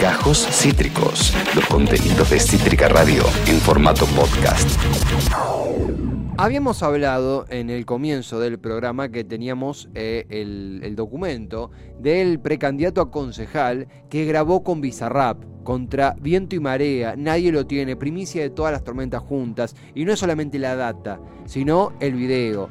Gajos Cítricos, los contenidos de Cítrica Radio en formato podcast. Habíamos hablado en el comienzo del programa que teníamos eh, el documento del precandidato a concejal que grabó con Bizarrap contra viento y marea, nadie lo tiene, primicia de todas las tormentas juntas, y no es solamente la data, sino el video.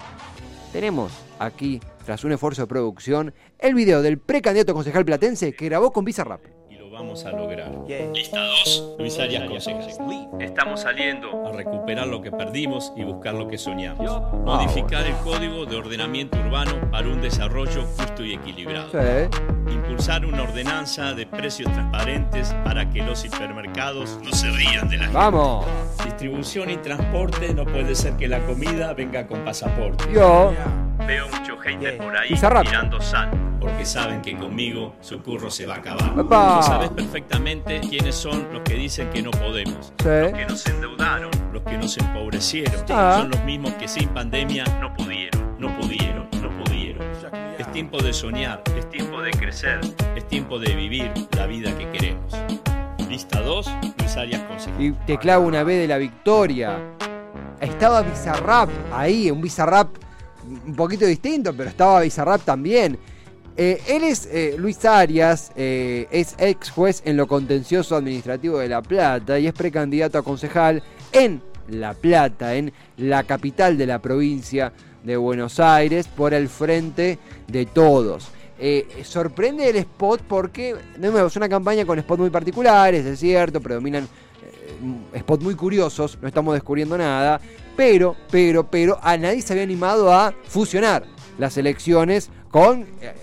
Tenemos aquí, tras un esfuerzo de producción, el video del precandidato concejal platense que grabó con Bizarrap. Y lo vamos a lograr. Lista 2, Luis Arias Concejal. Estamos saliendo a recuperar lo que perdimos y buscar lo que soñamos. Modificar el código de ordenamiento urbano para un desarrollo justo y equilibrado. Sí. Impulsar una ordenanza de precios transparentes para que los hipermercados no se rían de la gente. ¡Vamos! Distribución y transporte, no puede ser que la comida venga con pasaporte. Yo, Veo mucho hater por ahí Bizarrap. tirando sal, porque saben que conmigo su curro se va a acabar. Epa. Tú sabes perfectamente quiénes son los que dicen que no podemos. Sí. Los que nos endeudaron, los que nos empobrecieron. Ah. Son los mismos que sin pandemia no pudieron, no pudieron, no pudieron. Es tiempo de soñar, es tiempo de crecer, es tiempo de vivir la vida que queremos. Lista 2, Luis Arias Concejal. y te clavo una B de la victoria. Estaba Bizarrap ahí, un Bizarrap un poquito distinto, pero estaba Bizarrap también. Eh, él es eh, Luis Arias, eh, es ex juez en lo contencioso administrativo de La Plata y es precandidato a concejal en La Plata, en la capital de la provincia de Buenos Aires, por el frente de todos. Sorprende el spot porque, nuevo, es una campaña con spots muy particulares, es cierto, predominan spots muy curiosos, no estamos descubriendo nada, pero, pero, pero, a nadie se había animado a fusionar las elecciones con, eh,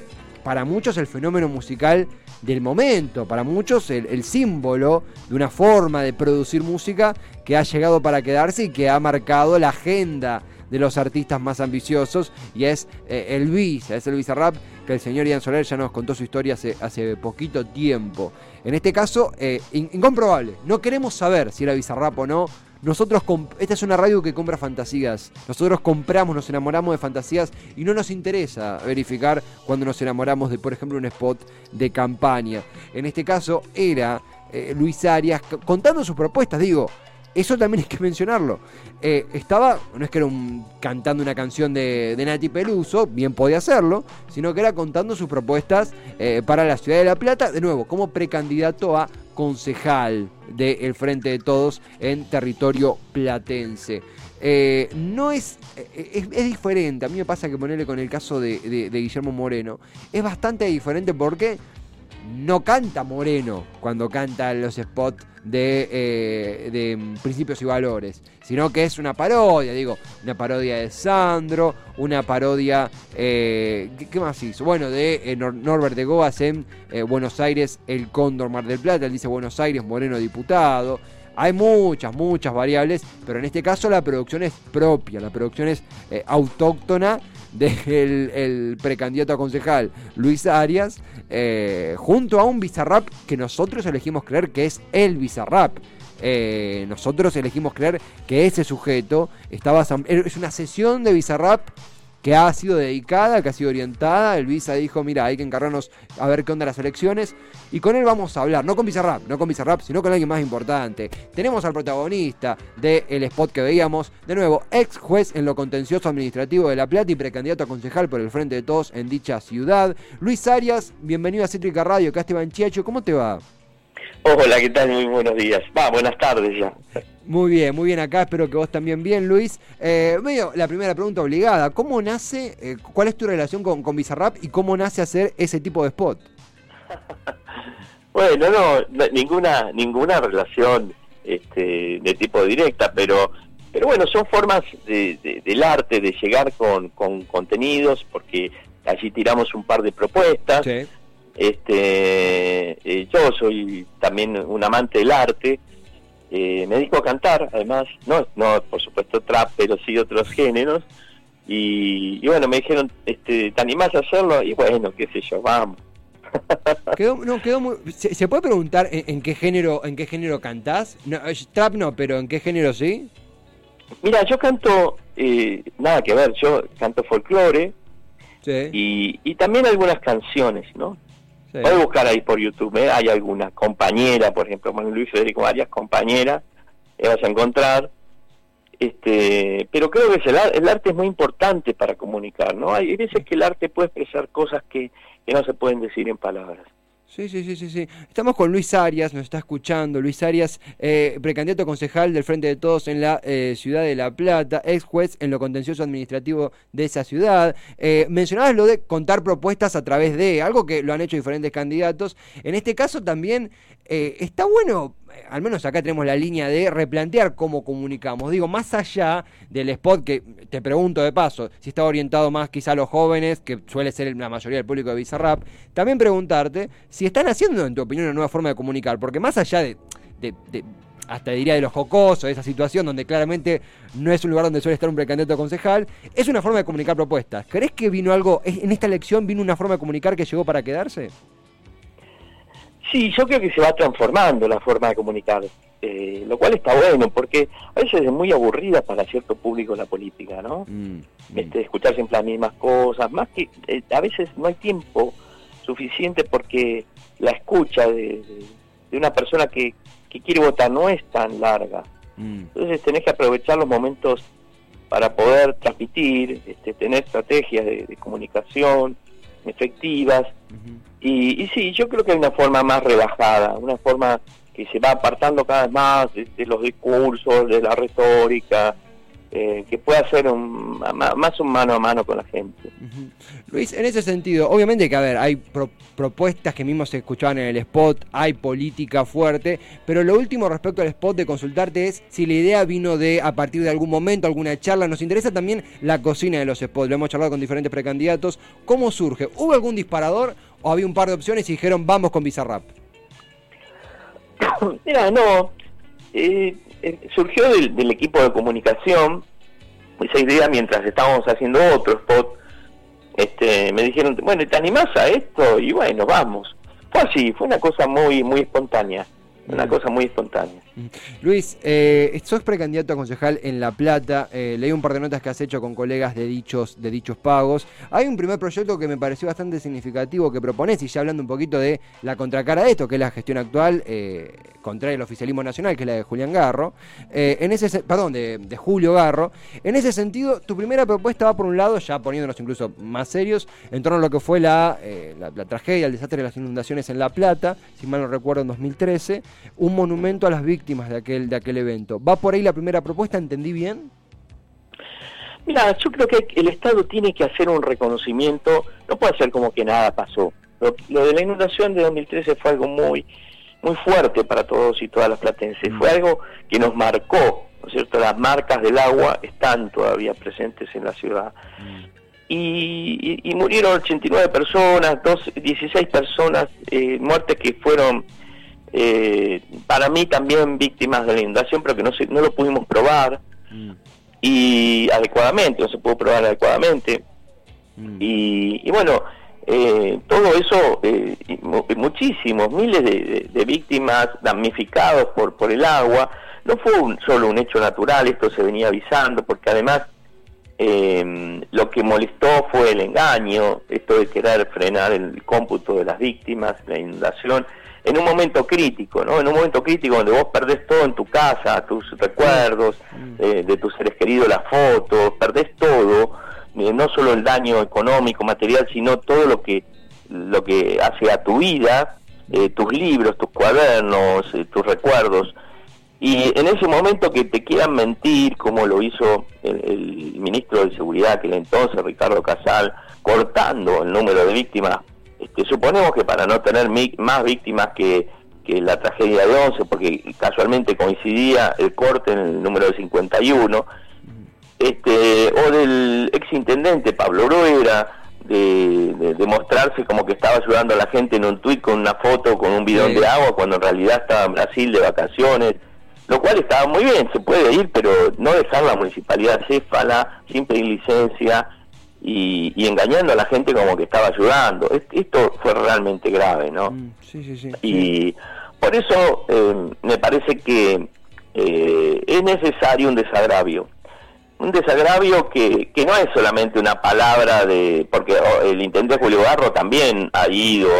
para muchos, el fenómeno musical del momento, para muchos el, símbolo de una forma de producir música que ha llegado para quedarse y que ha marcado la agenda de los artistas más ambiciosos y es eh, el Visa, es el Bizarrap que el señor Ian Soler ya nos contó su historia hace, poquito tiempo. En este caso, eh, in- incomprobable. No queremos saber si era Bizarrap o no. Nosotros, esta es una radio que compra fantasías. Nosotros compramos, nos enamoramos de fantasías y no nos interesa verificar cuando nos enamoramos de, por ejemplo, un spot de campaña. En este caso era eh, Luis Arias contando sus propuestas, digo. Eso también hay que mencionarlo. Eh, estaba, no es que era un, cantando una canción de, de Nati Peluso, bien podía hacerlo, sino que era contando sus propuestas eh, para la ciudad de La Plata, de nuevo, como precandidato a concejal del Frente de Todos en territorio platense. Eh, no es, es, diferente, a mí me pasa que ponerle con el caso de Guillermo Moreno, es bastante diferente. Porque no canta Moreno cuando canta los spots de, eh, de principios y valores, sino que es una parodia, digo, una parodia de Sandro, una parodia, eh, ¿qué, más hizo? Bueno, de eh, Nor- Norbert de Goas en eh, Buenos Aires, El Cóndor Mar del Plata, él dice Buenos Aires, Moreno diputado. Hay muchas, muchas variables, pero en este caso la producción es propia, la producción es autóctona del el precandidato a concejal Luis Arias, eh, junto a un Bizarrap que nosotros elegimos creer que es el Bizarrap. Eh, nosotros elegimos creer que ese sujeto estaba es una sesión de Bizarrap que ha sido dedicada, que ha sido orientada. El Visa dijo, mira, hay que encargarnos a ver qué onda las elecciones. Y con él vamos a hablar, no con Bizarrap, no con Bizarrap, sino con alguien más importante. Tenemos al protagonista del spot que veíamos, de nuevo, ex juez en lo contencioso administrativo de La Plata y precandidato a concejal por el Frente de Todos en dicha ciudad. Luis Arias, bienvenido a Cítrica Radio, acá Esteban Chiacho, ¿cómo te va? Hola, ¿qué tal? Muy buenos días. Va, buenas tardes ya. Muy bien, muy bien acá, espero que vos también bien, Luis. Eh, medio la primera pregunta obligada, ¿cómo nace, eh, cuál es tu relación con, con Bizarrap y cómo nace hacer ese tipo de spot? Bueno, no, no, ninguna ninguna relación este, de tipo directa, pero pero bueno, son formas de- de- del arte de llegar con, con contenidos, porque allí tiramos un par de propuestas. Sí. Este, eh, yo soy también un amante del arte. Eh, me dedico a cantar, además, no, no, por supuesto trap, pero sí otros géneros. Y, y bueno, me dijeron, este, ¿te animás a hacerlo? Y bueno, qué sé yo, vamos. Quedó, no, quedó muy, ¿se, se puede preguntar en, en qué género en qué género cantás? No, trap no, pero ¿en qué género sí? Mira, yo canto, eh, nada que ver, yo canto folclore Sí. y, y también algunas canciones, ¿no? Puedes buscar ahí por YouTube, ¿eh? hay alguna compañera, por ejemplo, Manuel Luis Federico varias compañeras, eh, vas a encontrar. Este, pero creo que el, arte es muy importante para comunicar, ¿no? Hay veces que el arte puede expresar cosas que, que no se pueden decir en palabras. Sí, sí, sí, sí, Estamos con Luis Arias, nos está escuchando. Luis Arias, eh, precandidato concejal del Frente de Todos en la eh, ciudad de La Plata, ex juez en lo contencioso administrativo de esa ciudad. Eh, mencionabas lo de contar propuestas a través de, algo que lo han hecho diferentes candidatos. En este caso también está bueno al menos acá tenemos la línea de replantear cómo comunicamos. Digo, más allá del spot que te pregunto de paso, si está orientado más quizá a los jóvenes, que suele ser la mayoría del público de Bizarrap, también preguntarte si están haciendo, en tu opinión, una nueva forma de comunicar, porque más allá de, hasta diría de los jocosos, de esa situación donde claramente no es un lugar donde suele estar un precandidato concejal, es una forma de comunicar propuestas. ¿Crees que vino algo, en esta elección vino una forma de comunicar que llegó para quedarse? Sí, yo creo que se va transformando la forma de comunicar, eh, lo cual está bueno, porque a veces es muy aburrida para cierto público la política, ¿no? Mm, mm. Este, escuchar siempre las mismas cosas, más que eh, a veces no hay tiempo suficiente porque la escucha de, una persona que, quiere votar no es tan larga. Mm. Entonces tenés que aprovechar los momentos para poder transmitir, este, tener estrategias de, comunicación efectivas. Y, y sí, yo creo que hay una forma más relajada, una forma que se va apartando cada vez más de, los discursos, de la retórica, eh, que pueda ser un, más un mano a mano con la gente. Luis, en ese sentido, obviamente que, a ver, hay propuestas que mismo se escuchaban en el spot, hay política fuerte, pero lo último respecto al spot de consultarte es si la idea vino de a partir de algún momento, alguna charla, nos interesa también la cocina de los spots, lo hemos charlado con diferentes precandidatos, ¿cómo surge? ¿Hubo algún disparador o había un par de opciones y dijeron vamos con Bizarrap? Mira, no. Eh, eh, surgió del, equipo de comunicación esa idea mientras estábamos haciendo otro spot. Este, me dijeron, bueno, ¿te animás a esto? Y bueno, vamos. Fue así, fue una cosa muy, muy espontánea. Una cosa muy espontánea. Luis, eh, sos precandidato a concejal en La Plata. Eh, leí un par de notas que has hecho con colegas de dichos, de dichos pagos. Hay un primer proyecto que me pareció bastante significativo que propones, y ya hablando un poquito de la contracara de esto, que es la gestión actual eh, contra el oficialismo nacional, que es la de Julián Garro. Eh, en ese, perdón, de, Julio Garro. En ese sentido, tu primera propuesta va por un lado, ya poniéndonos incluso más serios, en torno a lo que fue la, la, la tragedia, el desastre de las inundaciones en La Plata, si mal no recuerdo, en 2013 un monumento a las víctimas de aquel, de aquel evento. ¿Va por ahí la primera propuesta? ¿Entendí bien? Mira, yo creo que el Estado tiene que hacer un reconocimiento, no puede ser como que nada pasó. Lo, de la inundación de 2013 fue algo muy muy fuerte para todos y todas las platenses. Fue mm. algo que nos marcó, ¿no es cierto? Las marcas del agua están todavía presentes en la ciudad. Mm. Y, murieron 89 personas, dos, 16 personas, eh, muertes que fueron eh, para mí también víctimas de la inundación, pero que no, se, no lo pudimos probar mm. y adecuadamente, no se pudo probar adecuadamente. Mm. Y, bueno, eh, todo eso, eh, muchísimos, miles de, víctimas damnificados por, por el agua, no fue solo un hecho natural, esto se venía avisando, porque además eh, lo que molestó fue el engaño, esto de querer frenar el cómputo de las víctimas, la inundación, en un momento crítico, ¿no? En un momento crítico donde vos perdés todo en tu casa, tus recuerdos mm. eh, de tus seres queridos, las fotos, perdés todo, eh, no solo el daño económico, material, sino todo lo que lo que hace a tu vida, eh, tus libros, tus cuadernos, tus recuerdos. Y en ese momento que te quieran mentir, como lo hizo el, el ministro de Seguridad, que era entonces Ricardo Casal, cortando el número de víctimas este, suponemos que para no tener más víctimas que, la tragedia de 11, porque casualmente coincidía el corte en el número de 51, este, o del ex intendente Pablo Bruera, de, de, mostrarse como que estaba ayudando a la gente en un tuit con una foto con un bidón de agua cuando en realidad estaba en Brasil de vacaciones, lo cual estaba muy bien, se puede ir, pero no dejar la municipalidad céfala, sin pedir licencia, y, engañando a la gente como que estaba ayudando. Esto fue realmente grave, ¿no? Mm, sí, sí, sí, y por eso eh, me parece que eh, es necesario un desagravio. Un desagravio que, que no es solamente una palabra de... porque oh, el intendente Julio Garro también ha ido,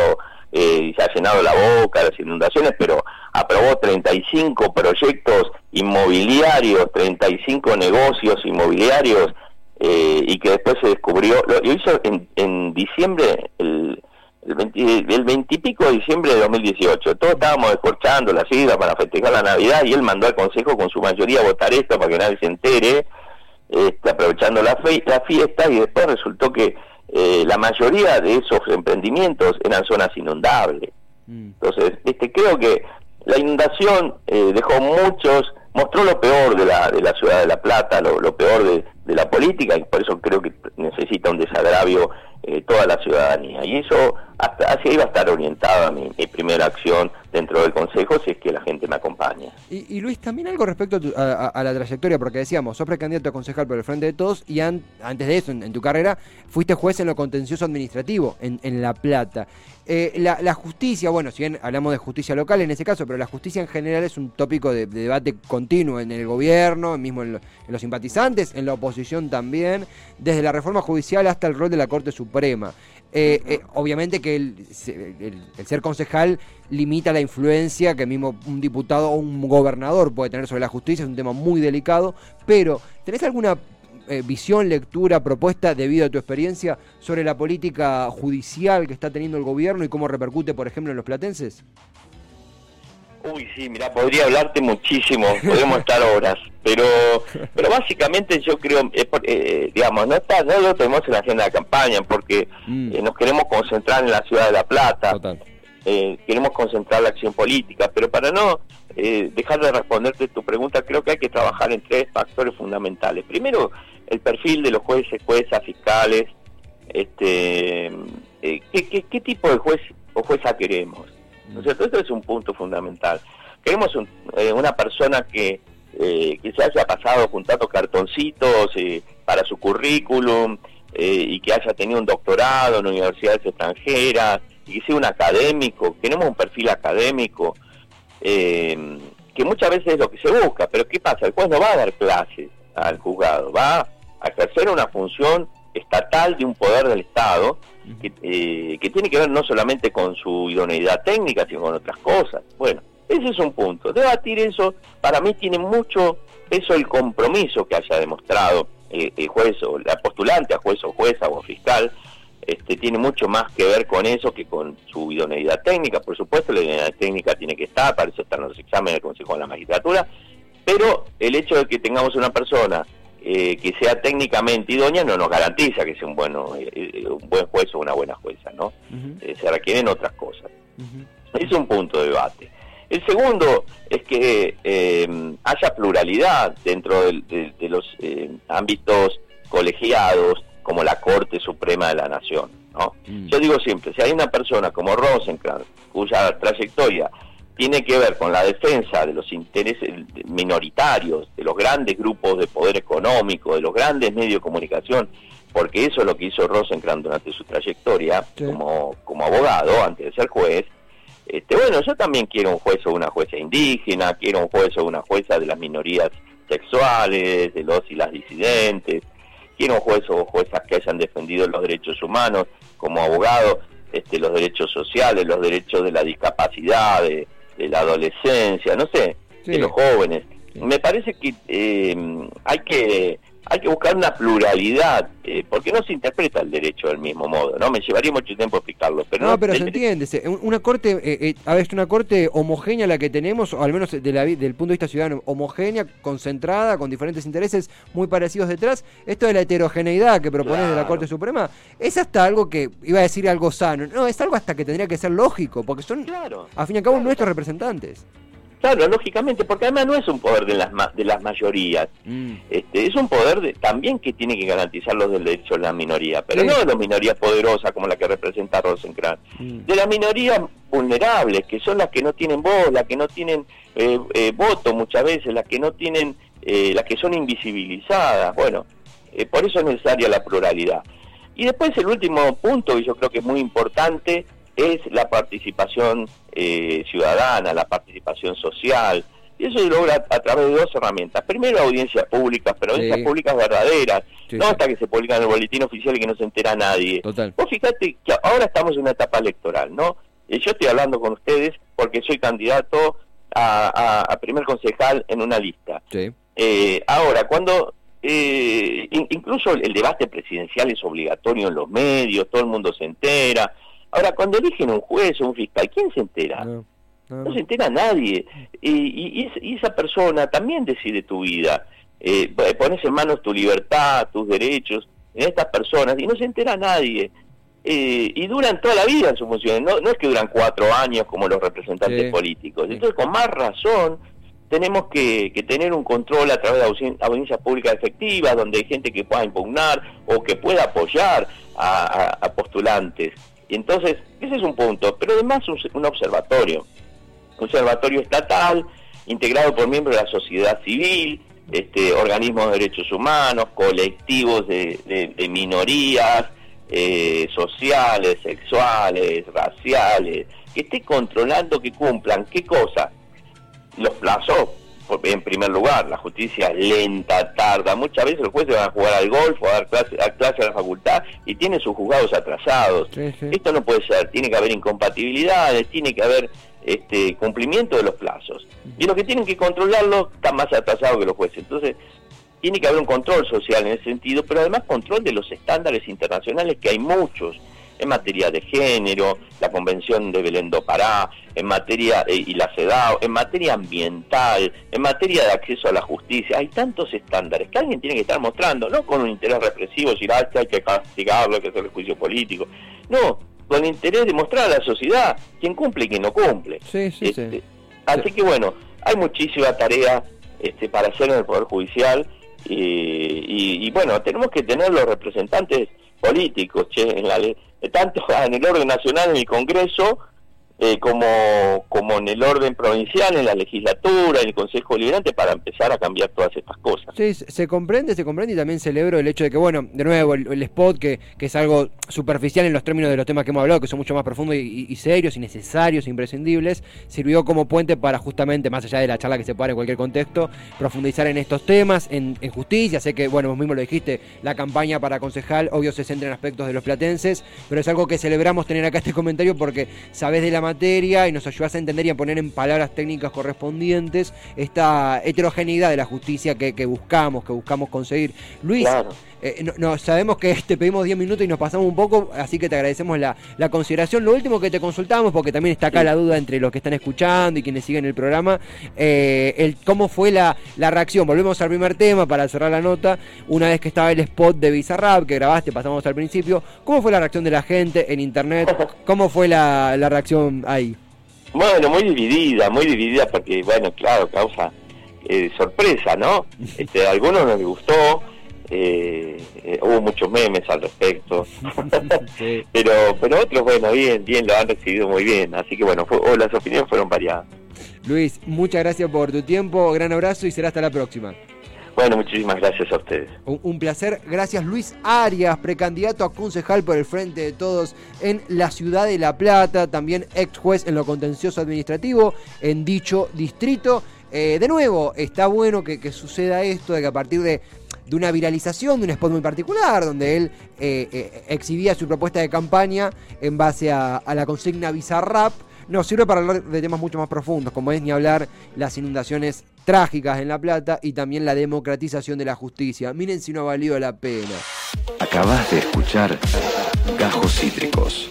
eh, y se ha llenado la boca las inundaciones, pero aprobó 35 proyectos inmobiliarios, 35 negocios inmobiliarios, eh, y que después se descubrió, lo, hizo en, en diciembre, el, el, 20, y pico de diciembre de 2018. Todos estábamos escorchando las islas para festejar la Navidad y él mandó al Consejo con su mayoría a votar esto para que nadie se entere, este, aprovechando la, fe, la fiesta y después resultó que eh, la mayoría de esos emprendimientos eran zonas inundables. Mm. Entonces, este, creo que la inundación eh, dejó muchos, mostró lo peor de la, de la ciudad de La Plata, lo, peor de, de la política y por eso creo que necesita un desagravio eh, toda la ciudadanía. Y eso, hasta así iba a estar orientada mi, primera acción dentro del Consejo si es que la gente me acompaña. Y, Luis, también algo respecto a, la trayectoria, porque decíamos, sos precandidato a concejal por el Frente de Todos y antes de eso, en, tu carrera, fuiste juez en lo contencioso administrativo en, La Plata. Eh, la, justicia, bueno, si bien hablamos de justicia local en ese caso, pero la justicia en general es un tópico de, debate continuo en el gobierno, mismo en, en los simpatizantes, en la oposición también, desde la reforma judicial hasta el rol de la Corte Suprema Suprema. Eh, eh, obviamente que el, ser concejal limita la influencia que mismo un diputado o un gobernador puede tener sobre la justicia, es un tema muy delicado, pero ¿tenés alguna eh, visión, lectura, propuesta debido a tu experiencia sobre la política judicial que está teniendo el gobierno y cómo repercute, por ejemplo, en los platenses? Uy, sí, mira, podría hablarte muchísimo, podemos estar horas, pero pero básicamente yo creo, eh, digamos, no está, no lo tenemos en la agenda de campaña porque mm. eh, nos queremos concentrar en la ciudad de La Plata, eh, queremos concentrar la acción política, pero para no dejar de responderte tu pregunta, creo que hay que trabajar en tres factores fundamentales. Primero, el perfil de los jueces, juezas, fiscales, este, ¿qué, qué tipo de juez o jueza queremos? ¿No es cierto? Este es un punto fundamental. Queremos eh, una persona que, eh, que se haya pasado juntando cartoncitos eh, para su currículum y que haya tenido un doctorado en universidades extranjeras y que sea un académico. Queremos un perfil académico que muchas veces es lo que se busca, pero ¿qué pasa? El juez no va a dar clases al juzgado, va a ejercer una función estatal de un poder del Estado eh, que, tiene que ver no solamente con su idoneidad técnica, sino con otras cosas. Bueno, ese es un punto. Debatir eso, para mí tiene mucho peso el compromiso que haya demostrado eh, el juez o la postulante a juez o jueza o fiscal, este, tiene mucho más que ver con eso que con su idoneidad técnica. Por supuesto, la idoneidad técnica tiene que estar, para eso están los exámenes del Consejo de la Magistratura, pero el hecho de que tengamos una persona eh, que sea técnicamente idónea no nos garantiza que sea un bueno eh, eh, un buen juez o una buena jueza, ¿no? se requieren otras cosas. Es un punto de debate. El segundo es que haya pluralidad dentro de, los ámbitos colegiados como la Corte Suprema de la Nación. ¿no? Mm. Yo digo siempre, si hay una persona como Rosenkrantz, cuya trayectoria tiene que ver con la defensa de los intereses minoritarios, de los grandes grupos de poder económico, de los grandes medios de comunicación, porque eso es lo que hizo Rosenkrantz durante su trayectoria como, como abogado, antes de ser juez. Este, bueno, yo también quiero un juez o una jueza indígena, quiero un juez o una jueza de las minorías sexuales, de los y las disidentes, quiero un juez o juezas que hayan defendido los derechos humanos como abogado, este, los derechos sociales, los derechos de la discapacidad, de, de la adolescencia, no sé, de los jóvenes. Me parece que eh, hay que hay que buscar una pluralidad, eh, porque no se interpreta el derecho del mismo modo, ¿no? Me llevaría mucho tiempo explicarlo, pero no... pero se entiende, una corte, eh, a ver, una corte homogénea la que tenemos, o al menos de la, del punto de vista ciudadano, homogénea, concentrada, con diferentes intereses muy parecidos detrás, esto de la heterogeneidad que propones de la Corte Suprema, es hasta algo que, iba a decir algo sano, no, es algo hasta que tendría que ser lógico, porque son, claro, a fin y al cabo, nuestros representantes. Claro, lógicamente, porque además no es un poder de las de las mayorías, mm. este, es un poder de, también que tiene que garantizar los derechos de la minoría, pero no de la minoría poderosa como la que representa Rosenkrantz, mm. de las minorías vulnerables, que son las que no tienen voz, las que no tienen eh, eh, voto muchas veces, las que no tienen, eh, las que son invisibilizadas, bueno, por eso es necesaria la pluralidad. Y después el último punto, y yo creo que es muy importante, es la participación eh, ciudadana, la participación social. Y eso se logra a través de dos herramientas. Primero, audiencias públicas, pero audiencias públicas verdaderas, no hasta que se publican en el boletín oficial y que no se entera nadie. Vos fíjate que ahora estamos en una etapa electoral, ¿no? Eh, yo estoy hablando con ustedes porque soy candidato a, primer concejal en una lista. Eh, ahora, cuando eh, incluso el debate presidencial es obligatorio en los medios, todo el mundo se entera. Ahora, cuando eligen un juez o un fiscal, ¿quién se entera? No, se entera nadie. Y, y, esa persona también decide tu vida. Eh, pones en manos tu libertad, tus derechos en estas personas y no se entera nadie. Eh, y duran toda la vida en su función, no, no es que duran cuatro años como los representantes políticos. Entonces, con más razón, tenemos que, tener un control a través de audiencias públicas efectivas, donde hay gente que pueda impugnar o que pueda apoyar a, postulantes. Y entonces, ese es un punto, pero además un, observatorio, un observatorio estatal, integrado por miembros de la sociedad civil, este, organismos de derechos humanos, colectivos de, minorías eh, sociales, sexuales, raciales, que esté controlando que cumplan. Qué cosa, los plazos, en primer lugar, la justicia lenta, tarda, muchas veces los jueces van a jugar al golf o a dar clase, a, clase a la facultad y tienen sus juzgados atrasados. Esto no puede ser, tiene que haber incompatibilidades, tiene que haber este cumplimiento de los plazos. Y los que tienen que controlarlo están más atrasados que los jueces. Entonces, tiene que haber un control social en ese sentido, pero además control de los estándares internacionales, que hay muchos, en materia de género, la Convención de Belén do Pará, en materia, eh, y la CEDAW, en materia ambiental, en materia de acceso a la justicia. Hay tantos estándares que alguien tiene que estar mostrando, no con un interés represivo, decir, ah, hay que castigarlo, hay que hacer el juicio político. No, con interés de mostrar a la sociedad quién cumple y quién no cumple. Sí, sí, sí. Este, así que bueno, hay muchísima tarea este, para hacer en el Poder Judicial y, bueno, tenemos que tener los representantes políticos, che, en la ley, tanto en el orden nacional, en el Congreso, eh, como, como en el orden provincial, en la legislatura, en el Consejo Liberante, para empezar a cambiar todas estas cosas. Sí, se comprende, se comprende y también celebro el hecho de que, bueno, de nuevo, el, spot, que, que, es algo superficial en los términos de los temas que hemos hablado, que son mucho más profundos y, serios y necesarios, imprescindibles, sirvió como puente para justamente, más allá de la charla que se pueda en cualquier contexto, profundizar en estos temas, en, en justicia. Sé que, bueno, vos mismo lo dijiste, la campaña para concejal, obvio, se centra en aspectos de los platenses, pero es algo que celebramos tener acá este comentario porque sabés de la materia y nos ayudas a entender y a poner en palabras técnicas correspondientes esta heterogeneidad de la justicia que, buscamos, que buscamos conseguir. Luis, eh, no, sabemos que te pedimos 10 minutos y nos pasamos un poco, así que te agradecemos la, consideración. Lo último que te consultamos, porque también está acá la duda entre los que están escuchando y quienes siguen el programa, eh, el, ¿cómo fue la, reacción? Volvemos al primer tema para cerrar la nota. Una vez que estaba el spot de Bizarrap que grabaste, pasamos al principio, ¿cómo fue la reacción de la gente en internet? ¿Cómo fue la, la reacción ahí? Bueno, muy dividida, muy dividida porque, bueno, claro, causa eh, sorpresa, ¿no? Este, a algunos no les gustó, eh, eh, hubo muchos memes al respecto, pero pero otros, bueno, bien, bien, lo han recibido muy bien, así que bueno, las opiniones fueron variadas. Luis, muchas gracias por tu tiempo, gran abrazo y será hasta la próxima. Bueno, muchísimas gracias a ustedes. Un, placer. Gracias Luis Arias, precandidato a concejal por el Frente de Todos en la ciudad de La Plata, también ex juez en lo contencioso administrativo en dicho distrito. Eh, de nuevo, está bueno que, suceda esto, de que a partir de, una viralización de un spot muy particular, donde él eh, eh, exhibía su propuesta de campaña en base a, a la consigna Bizarrap, nos sirve para hablar de temas mucho más profundos, como es ni hablar las inundaciones trágicas en La Plata y también la democratización de la justicia. Miren si no ha valido la pena. Acabas de escuchar Gajos Cítricos.